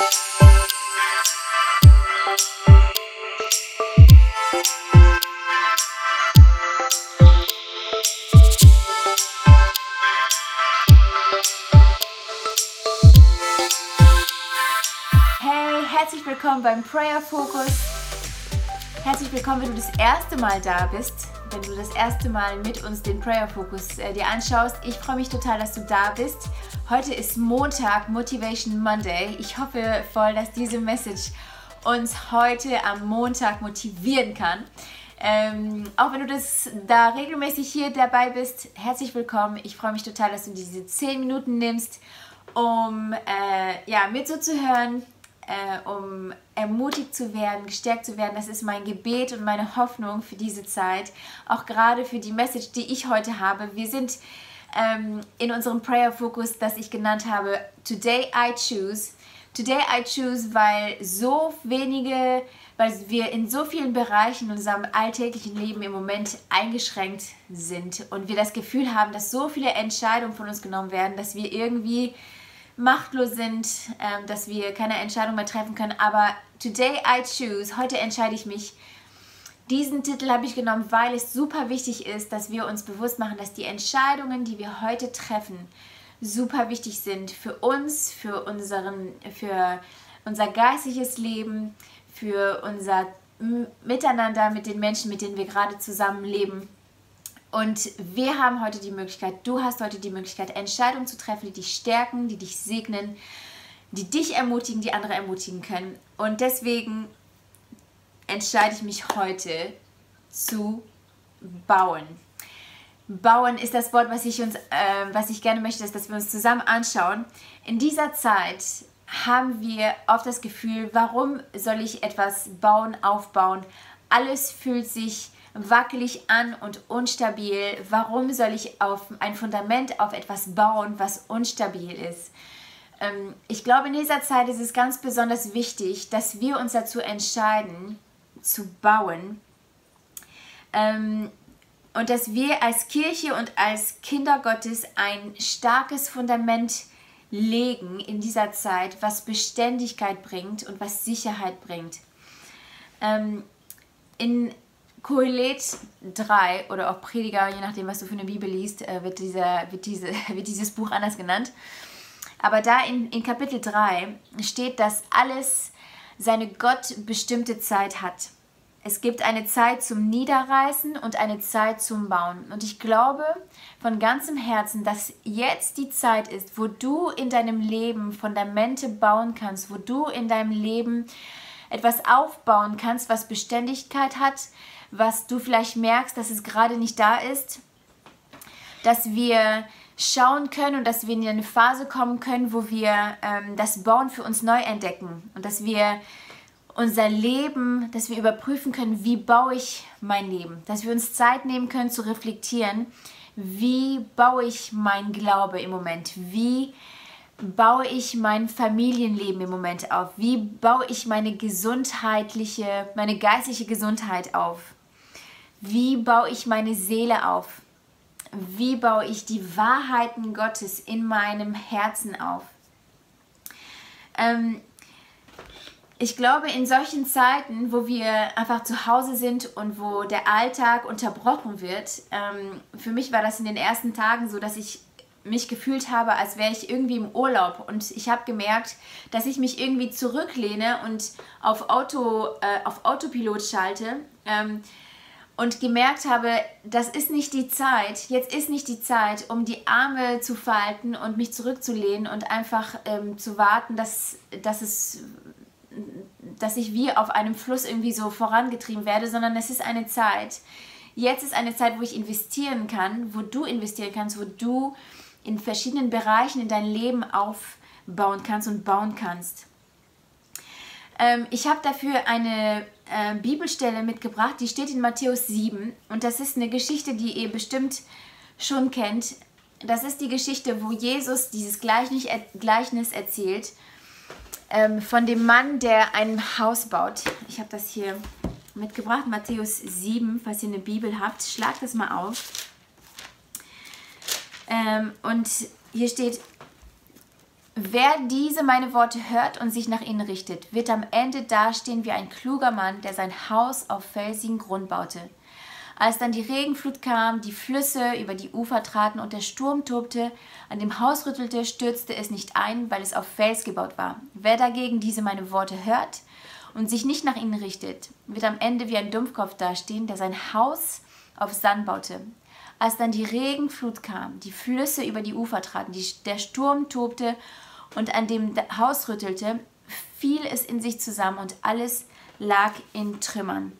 Hey, herzlich willkommen beim Prayer Focus. Herzlich willkommen, wenn du das erste Mal da bist, wenn du das erste Mal mit uns den Prayer Focus äh, dir anschaust. Ich freue mich total, dass du da bist. Heute ist Montag, Motivation Monday. Ich hoffe voll, dass diese Message uns heute am Montag motivieren kann. Ähm, auch wenn du das da regelmäßig hier dabei bist, herzlich willkommen. Ich freue mich total, dass du diese 10 Minuten nimmst, um äh, ja, mir zuzuhören, äh, um ermutigt zu werden, gestärkt zu werden. Das ist mein Gebet und meine Hoffnung für diese Zeit. Auch gerade für die Message, die ich heute habe. Wir sind ähm, in unserem Prayer Focus, das ich genannt habe, Today I Choose. Today I Choose, weil so wenige, weil wir in so vielen Bereichen in unserem alltäglichen Leben im Moment eingeschränkt sind und wir das Gefühl haben, dass so viele Entscheidungen von uns genommen werden, dass wir irgendwie machtlos sind, ähm, dass wir keine Entscheidung mehr treffen können. Aber Today I Choose, heute entscheide ich mich. Diesen Titel habe ich genommen, weil es super wichtig ist, dass wir uns bewusst machen, dass die Entscheidungen, die wir heute treffen, super wichtig sind für uns, für, unseren, für unser geistiges Leben, für unser Miteinander mit den Menschen, mit denen wir gerade zusammenleben. Und wir haben heute die Möglichkeit, du hast heute die Möglichkeit, Entscheidungen zu treffen, die dich stärken, die dich segnen, die dich ermutigen, die andere ermutigen können. Und deswegen entscheide ich mich heute zu bauen. Bauen ist das Wort, was ich, uns, äh, was ich gerne möchte, dass wir uns zusammen anschauen. In dieser Zeit haben wir oft das Gefühl, warum soll ich etwas bauen, aufbauen? Alles fühlt sich wackelig an und unstabil. Warum soll ich auf ein Fundament auf etwas bauen, was unstabil ist? Ähm, ich glaube, in dieser Zeit ist es ganz besonders wichtig, dass wir uns dazu entscheiden, zu bauen. Ähm, und dass wir als Kirche und als Kinder Gottes ein starkes Fundament legen in dieser Zeit, was Beständigkeit bringt und was Sicherheit bringt. Ähm, in Kohelet 3 oder auch Prediger, je nachdem, was du für eine Bibel liest, äh, wird, dieser, wird, diese, wird dieses Buch anders genannt. Aber da in, in Kapitel 3 steht, dass alles seine gottbestimmte Zeit hat. Es gibt eine Zeit zum Niederreißen und eine Zeit zum Bauen. Und ich glaube von ganzem Herzen, dass jetzt die Zeit ist, wo du in deinem Leben Fundamente bauen kannst, wo du in deinem Leben etwas aufbauen kannst, was Beständigkeit hat, was du vielleicht merkst, dass es gerade nicht da ist, dass wir schauen können und dass wir in eine Phase kommen können, wo wir ähm, das Bauen für uns neu entdecken und dass wir unser Leben, dass wir überprüfen können, wie baue ich mein Leben, dass wir uns Zeit nehmen können zu reflektieren, wie baue ich mein Glaube im Moment, wie baue ich mein Familienleben im Moment auf, wie baue ich meine gesundheitliche, meine geistliche Gesundheit auf. Wie baue ich meine Seele auf? Wie baue ich die Wahrheiten Gottes in meinem Herzen auf? Ähm, ich glaube, in solchen Zeiten, wo wir einfach zu Hause sind und wo der Alltag unterbrochen wird, ähm, für mich war das in den ersten Tagen so, dass ich mich gefühlt habe, als wäre ich irgendwie im Urlaub. Und ich habe gemerkt, dass ich mich irgendwie zurücklehne und auf, Auto, äh, auf Autopilot schalte. Ähm, und gemerkt habe, das ist nicht die Zeit, jetzt ist nicht die Zeit, um die Arme zu falten und mich zurückzulehnen und einfach ähm, zu warten, dass, dass, es, dass ich wie auf einem Fluss irgendwie so vorangetrieben werde, sondern es ist eine Zeit, jetzt ist eine Zeit, wo ich investieren kann, wo du investieren kannst, wo du in verschiedenen Bereichen in dein Leben aufbauen kannst und bauen kannst. Ähm, ich habe dafür eine äh, Bibelstelle mitgebracht, die steht in Matthäus 7 und das ist eine Geschichte, die ihr bestimmt schon kennt. Das ist die Geschichte, wo Jesus dieses Gleichnis, Gleichnis erzählt ähm, von dem Mann, der ein Haus baut. Ich habe das hier mitgebracht, Matthäus 7, falls ihr eine Bibel habt, schlagt das mal auf. Ähm, und hier steht, Wer diese meine Worte hört und sich nach ihnen richtet, wird am Ende dastehen wie ein kluger Mann, der sein Haus auf felsigen Grund baute. Als dann die Regenflut kam, die Flüsse über die Ufer traten und der Sturm tobte, an dem Haus rüttelte, stürzte es nicht ein, weil es auf Fels gebaut war. Wer dagegen diese meine Worte hört und sich nicht nach ihnen richtet, wird am Ende wie ein Dumpfkopf dastehen, der sein Haus auf Sand baute. Als dann die Regenflut kam, die Flüsse über die Ufer traten, die, der Sturm tobte und an dem Haus rüttelte, fiel es in sich zusammen und alles lag in Trümmern.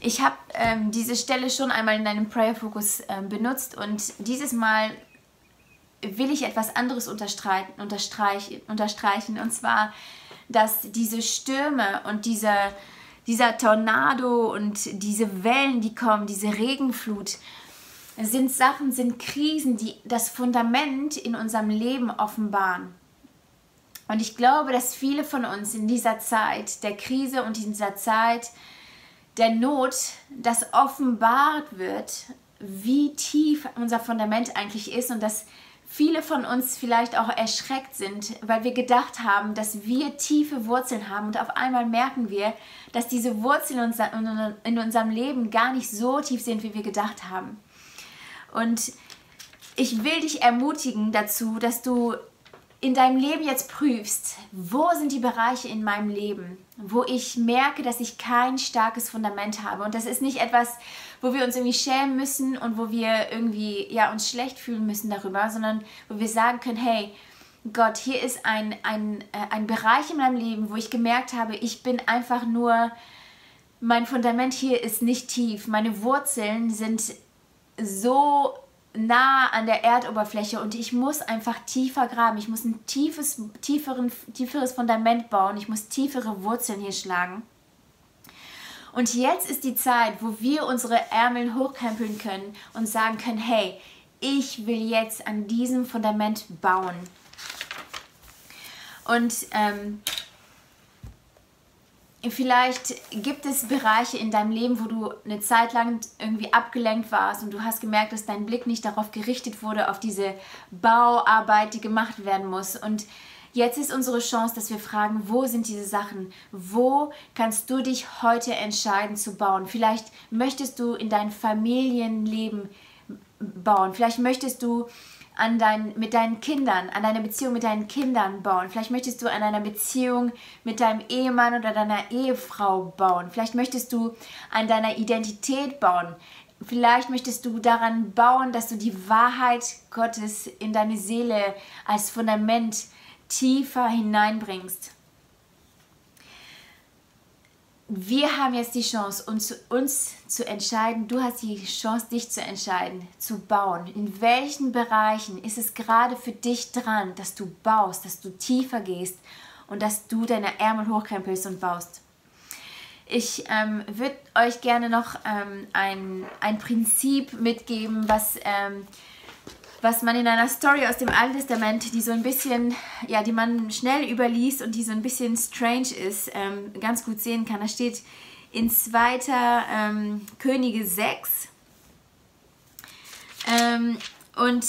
Ich habe ähm, diese Stelle schon einmal in einem Prayer Focus ähm, benutzt und dieses Mal will ich etwas anderes unterstreichen, unterstreichen, unterstreichen und zwar, dass diese Stürme und dieser, dieser Tornado und diese Wellen, die kommen, diese Regenflut, sind Sachen, sind Krisen, die das Fundament in unserem Leben offenbaren. Und ich glaube, dass viele von uns in dieser Zeit der Krise und in dieser Zeit der Not, das offenbart wird, wie tief unser Fundament eigentlich ist und dass viele von uns vielleicht auch erschreckt sind, weil wir gedacht haben, dass wir tiefe Wurzeln haben und auf einmal merken wir, dass diese Wurzeln in unserem Leben gar nicht so tief sind, wie wir gedacht haben. Und ich will dich ermutigen dazu, dass du in deinem Leben jetzt prüfst, wo sind die Bereiche in meinem Leben, wo ich merke, dass ich kein starkes Fundament habe. Und das ist nicht etwas, wo wir uns irgendwie schämen müssen und wo wir irgendwie ja, uns schlecht fühlen müssen darüber, sondern wo wir sagen können, hey, Gott, hier ist ein, ein, äh, ein Bereich in meinem Leben, wo ich gemerkt habe, ich bin einfach nur, mein Fundament hier ist nicht tief, meine Wurzeln sind so nah an der Erdoberfläche und ich muss einfach tiefer graben. Ich muss ein tiefes, tieferen, tieferes Fundament bauen. Ich muss tiefere Wurzeln hier schlagen. Und jetzt ist die Zeit, wo wir unsere Ärmel hochkrempeln können und sagen können, hey, ich will jetzt an diesem Fundament bauen. Und ähm, Vielleicht gibt es Bereiche in deinem Leben, wo du eine Zeit lang irgendwie abgelenkt warst und du hast gemerkt, dass dein Blick nicht darauf gerichtet wurde, auf diese Bauarbeit, die gemacht werden muss. Und jetzt ist unsere Chance, dass wir fragen, wo sind diese Sachen? Wo kannst du dich heute entscheiden zu bauen? Vielleicht möchtest du in dein Familienleben bauen. Vielleicht möchtest du an dein, mit deinen Kindern, an deiner Beziehung mit deinen Kindern bauen. Vielleicht möchtest du an einer Beziehung mit deinem Ehemann oder deiner Ehefrau bauen. Vielleicht möchtest du an deiner Identität bauen. Vielleicht möchtest du daran bauen, dass du die Wahrheit Gottes in deine Seele als Fundament tiefer hineinbringst wir haben jetzt die Chance, uns, uns zu entscheiden. Du hast die Chance, dich zu entscheiden, zu bauen. In welchen Bereichen ist es gerade für dich dran, dass du baust, dass du tiefer gehst und dass du deine Ärmel hochkrempelst und baust? Ich ähm, würde euch gerne noch ähm, ein, ein Prinzip mitgeben, was ähm, was man in einer Story aus dem Alten Testament, die so ein bisschen, ja, die man schnell überliest und die so ein bisschen strange ist, ähm, ganz gut sehen kann. Da steht in 2. Ähm, Könige 6. Ähm, und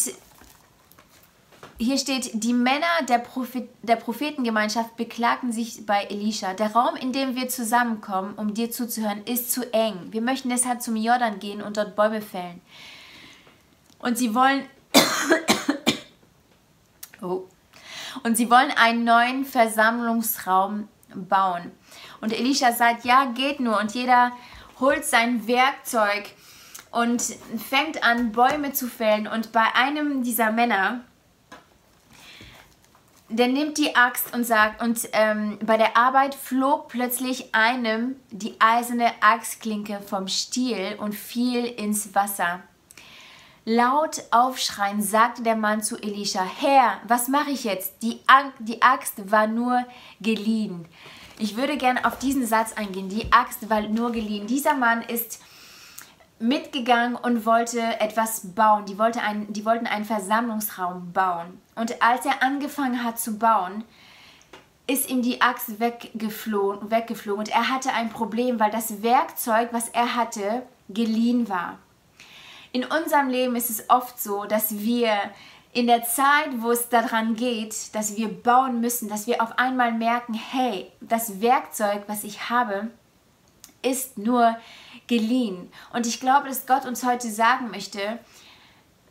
hier steht, die Männer der, Prophet, der Prophetengemeinschaft beklagten sich bei Elisha. Der Raum, in dem wir zusammenkommen, um dir zuzuhören, ist zu eng. Wir möchten deshalb zum Jordan gehen und dort Bäume fällen. Und sie wollen oh. Und sie wollen einen neuen Versammlungsraum bauen. Und Elisha sagt, ja, geht nur. Und jeder holt sein Werkzeug und fängt an, Bäume zu fällen. Und bei einem dieser Männer, der nimmt die Axt und sagt, und ähm, bei der Arbeit flog plötzlich einem die eiserne Axtklinke vom Stiel und fiel ins Wasser. Laut aufschreien sagte der Mann zu Elisha, Herr, was mache ich jetzt? Die, die Axt war nur geliehen. Ich würde gerne auf diesen Satz eingehen. Die Axt war nur geliehen. Dieser Mann ist mitgegangen und wollte etwas bauen. Die, wollte ein, die wollten einen Versammlungsraum bauen. Und als er angefangen hat zu bauen, ist ihm die Axt weggeflogen, weggeflogen. Und er hatte ein Problem, weil das Werkzeug, was er hatte, geliehen war. In unserem Leben ist es oft so, dass wir in der Zeit, wo es daran geht, dass wir bauen müssen, dass wir auf einmal merken, hey, das Werkzeug, was ich habe, ist nur geliehen. Und ich glaube, dass Gott uns heute sagen möchte,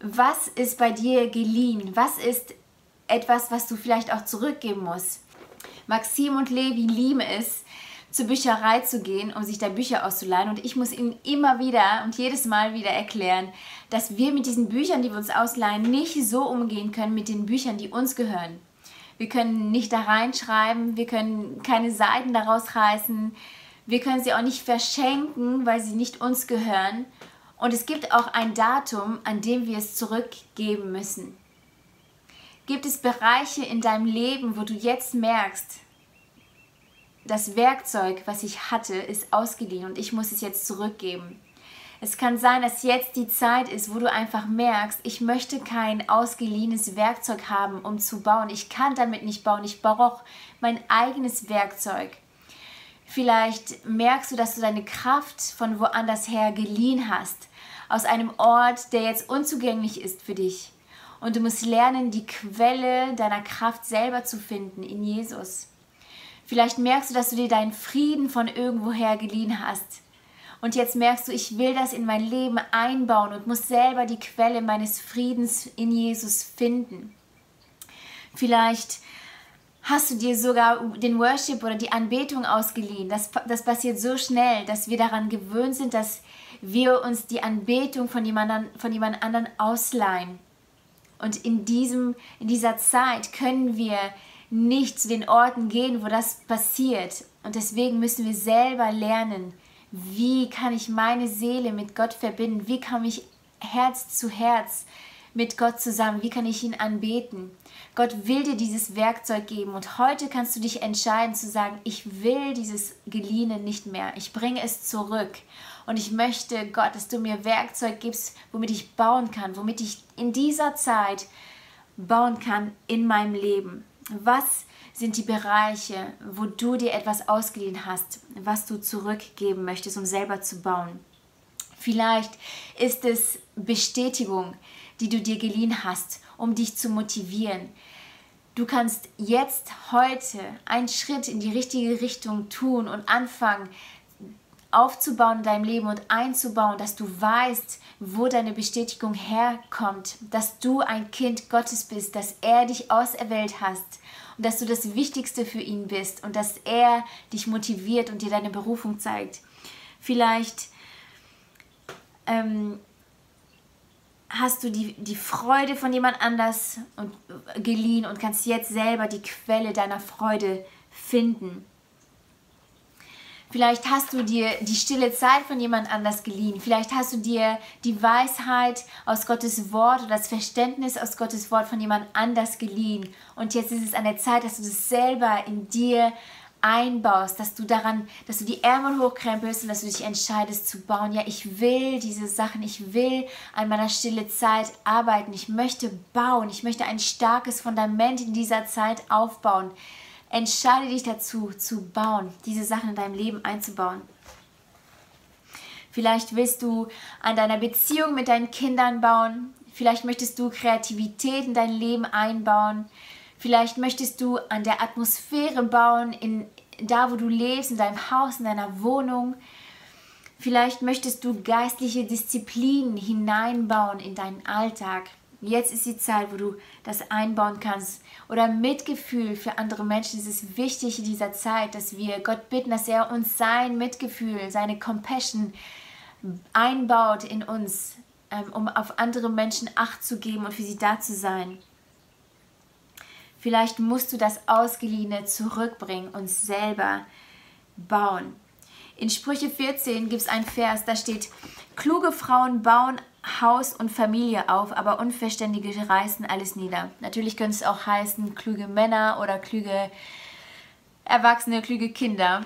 was ist bei dir geliehen? Was ist etwas, was du vielleicht auch zurückgeben musst? Maxim und Levi lieben es, zur Bücherei zu gehen, um sich da Bücher auszuleihen. Und ich muss ihnen immer wieder und jedes Mal wieder erklären, dass wir mit diesen Büchern, die wir uns ausleihen, nicht so umgehen können mit den Büchern, die uns gehören. Wir können nicht da reinschreiben, wir können keine Seiten daraus reißen, wir können sie auch nicht verschenken, weil sie nicht uns gehören. Und es gibt auch ein Datum, an dem wir es zurückgeben müssen. Gibt es Bereiche in deinem Leben, wo du jetzt merkst, das Werkzeug, was ich hatte, ist ausgeliehen und ich muss es jetzt zurückgeben. Es kann sein, dass jetzt die Zeit ist, wo du einfach merkst, ich möchte kein ausgeliehenes Werkzeug haben, um zu bauen. Ich kann damit nicht bauen. Ich brauche mein eigenes Werkzeug. Vielleicht merkst du, dass du deine Kraft von woanders her geliehen hast, aus einem Ort, der jetzt unzugänglich ist für dich. Und du musst lernen, die Quelle deiner Kraft selber zu finden in Jesus. Vielleicht merkst du, dass du dir deinen Frieden von irgendwoher geliehen hast. Und jetzt merkst du, ich will das in mein Leben einbauen und muss selber die Quelle meines Friedens in Jesus finden. Vielleicht hast du dir sogar den Worship oder die Anbetung ausgeliehen. Das, das passiert so schnell, dass wir daran gewöhnt sind, dass wir uns die Anbetung von jemand, von jemand anderen ausleihen. Und in, diesem, in dieser Zeit können wir nicht zu den Orten gehen, wo das passiert. Und deswegen müssen wir selber lernen, wie kann ich meine Seele mit Gott verbinden, wie kann ich Herz zu Herz mit Gott zusammen, wie kann ich ihn anbeten. Gott will dir dieses Werkzeug geben und heute kannst du dich entscheiden zu sagen, ich will dieses Geliehene nicht mehr, ich bringe es zurück und ich möchte, Gott, dass du mir Werkzeug gibst, womit ich bauen kann, womit ich in dieser Zeit bauen kann in meinem Leben. Was sind die Bereiche, wo du dir etwas ausgeliehen hast, was du zurückgeben möchtest, um selber zu bauen? Vielleicht ist es Bestätigung, die du dir geliehen hast, um dich zu motivieren. Du kannst jetzt, heute einen Schritt in die richtige Richtung tun und anfangen, aufzubauen in deinem Leben und einzubauen, dass du weißt, wo deine Bestätigung herkommt, dass du ein Kind Gottes bist, dass er dich auserwählt hast und dass du das Wichtigste für ihn bist und dass er dich motiviert und dir deine Berufung zeigt. Vielleicht ähm, hast du die, die Freude von jemand anders und, geliehen und kannst jetzt selber die Quelle deiner Freude finden. Vielleicht hast du dir die stille Zeit von jemand anders geliehen. Vielleicht hast du dir die Weisheit aus Gottes Wort oder das Verständnis aus Gottes Wort von jemand anders geliehen. Und jetzt ist es an der Zeit, dass du das selber in dir einbaust, dass du daran, dass du die Ärmel hochkrempelst und dass du dich entscheidest zu bauen. Ja, ich will diese Sachen, ich will an meiner stille Zeit arbeiten, ich möchte bauen, ich möchte ein starkes Fundament in dieser Zeit aufbauen. Entscheide dich dazu, zu bauen, diese Sachen in deinem Leben einzubauen. Vielleicht willst du an deiner Beziehung mit deinen Kindern bauen. Vielleicht möchtest du Kreativität in dein Leben einbauen. Vielleicht möchtest du an der Atmosphäre bauen, in, da wo du lebst, in deinem Haus, in deiner Wohnung. Vielleicht möchtest du geistliche Disziplinen hineinbauen in deinen Alltag. Jetzt ist die Zeit, wo du das einbauen kannst. Oder Mitgefühl für andere Menschen. Es ist wichtig in dieser Zeit, dass wir Gott bitten, dass er uns sein Mitgefühl, seine Compassion einbaut in uns, ähm, um auf andere Menschen Acht zu geben und für sie da zu sein. Vielleicht musst du das Ausgeliehene zurückbringen und selber bauen. In Sprüche 14 gibt es einen Vers, da steht, kluge Frauen bauen Haus und Familie auf, aber Unverständige reißen alles nieder. Natürlich könnte es auch heißen, kluge Männer oder kluge Erwachsene, kluge Kinder.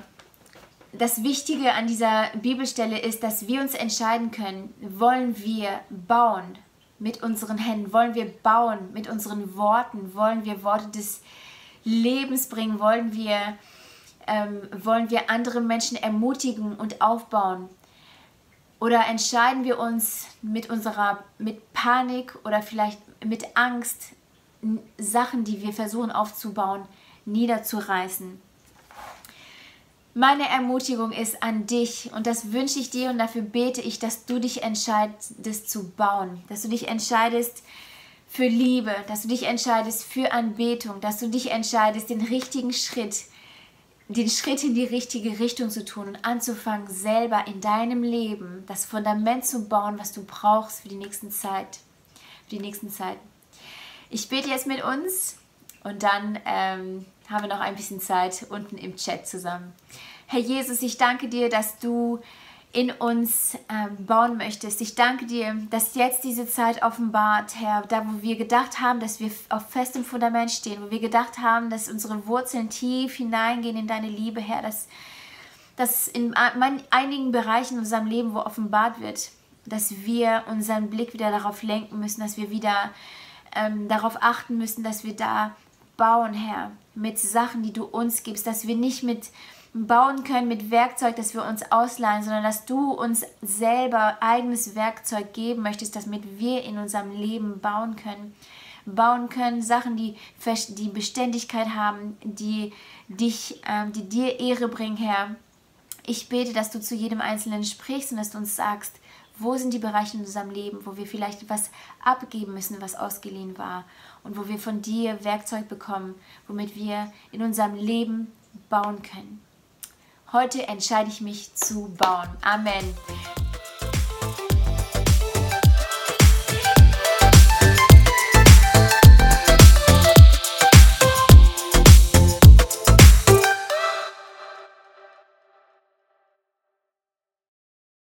Das Wichtige an dieser Bibelstelle ist, dass wir uns entscheiden können, wollen wir bauen mit unseren Händen, wollen wir bauen mit unseren Worten, wollen wir Worte des Lebens bringen, wollen wir, ähm, wollen wir andere Menschen ermutigen und aufbauen Oder entscheiden wir uns mit unserer, mit Panik oder vielleicht mit Angst, Sachen, die wir versuchen aufzubauen, niederzureißen. Meine Ermutigung ist an dich und das wünsche ich dir und dafür bete ich, dass du dich entscheidest zu bauen, dass du dich entscheidest für Liebe, dass du dich entscheidest für Anbetung, dass du dich entscheidest, den richtigen Schritt, den Schritt in die richtige Richtung zu tun und anzufangen, selber in deinem Leben das Fundament zu bauen, was du brauchst für die nächsten Zeit, für die nächsten Zeiten. Ich bete jetzt mit uns und dann ähm, haben wir noch ein bisschen Zeit unten im Chat zusammen. Herr Jesus, ich danke dir, dass du in uns ähm, bauen möchtest. Ich danke dir, dass jetzt diese Zeit offenbart, Herr, da wo wir gedacht haben, dass wir auf festem Fundament stehen, wo wir gedacht haben, dass unsere Wurzeln tief hineingehen in deine Liebe, Herr, dass, dass in einigen Bereichen in unserem Leben, wo offenbart wird, dass wir unseren Blick wieder darauf lenken müssen, dass wir wieder ähm, darauf achten müssen, dass wir da bauen, Herr, mit Sachen, die du uns gibst, dass wir nicht mit bauen können mit Werkzeug, das wir uns ausleihen, sondern dass du uns selber eigenes Werkzeug geben möchtest, damit wir in unserem Leben bauen können. Bauen können, Sachen, die, die Beständigkeit haben, die, dich, äh, die dir Ehre bringen, Herr. Ich bete, dass du zu jedem Einzelnen sprichst und dass du uns sagst, wo sind die Bereiche in unserem Leben, wo wir vielleicht etwas abgeben müssen, was ausgeliehen war und wo wir von dir Werkzeug bekommen, womit wir in unserem Leben bauen können. Heute entscheide ich mich zu bauen. Amen.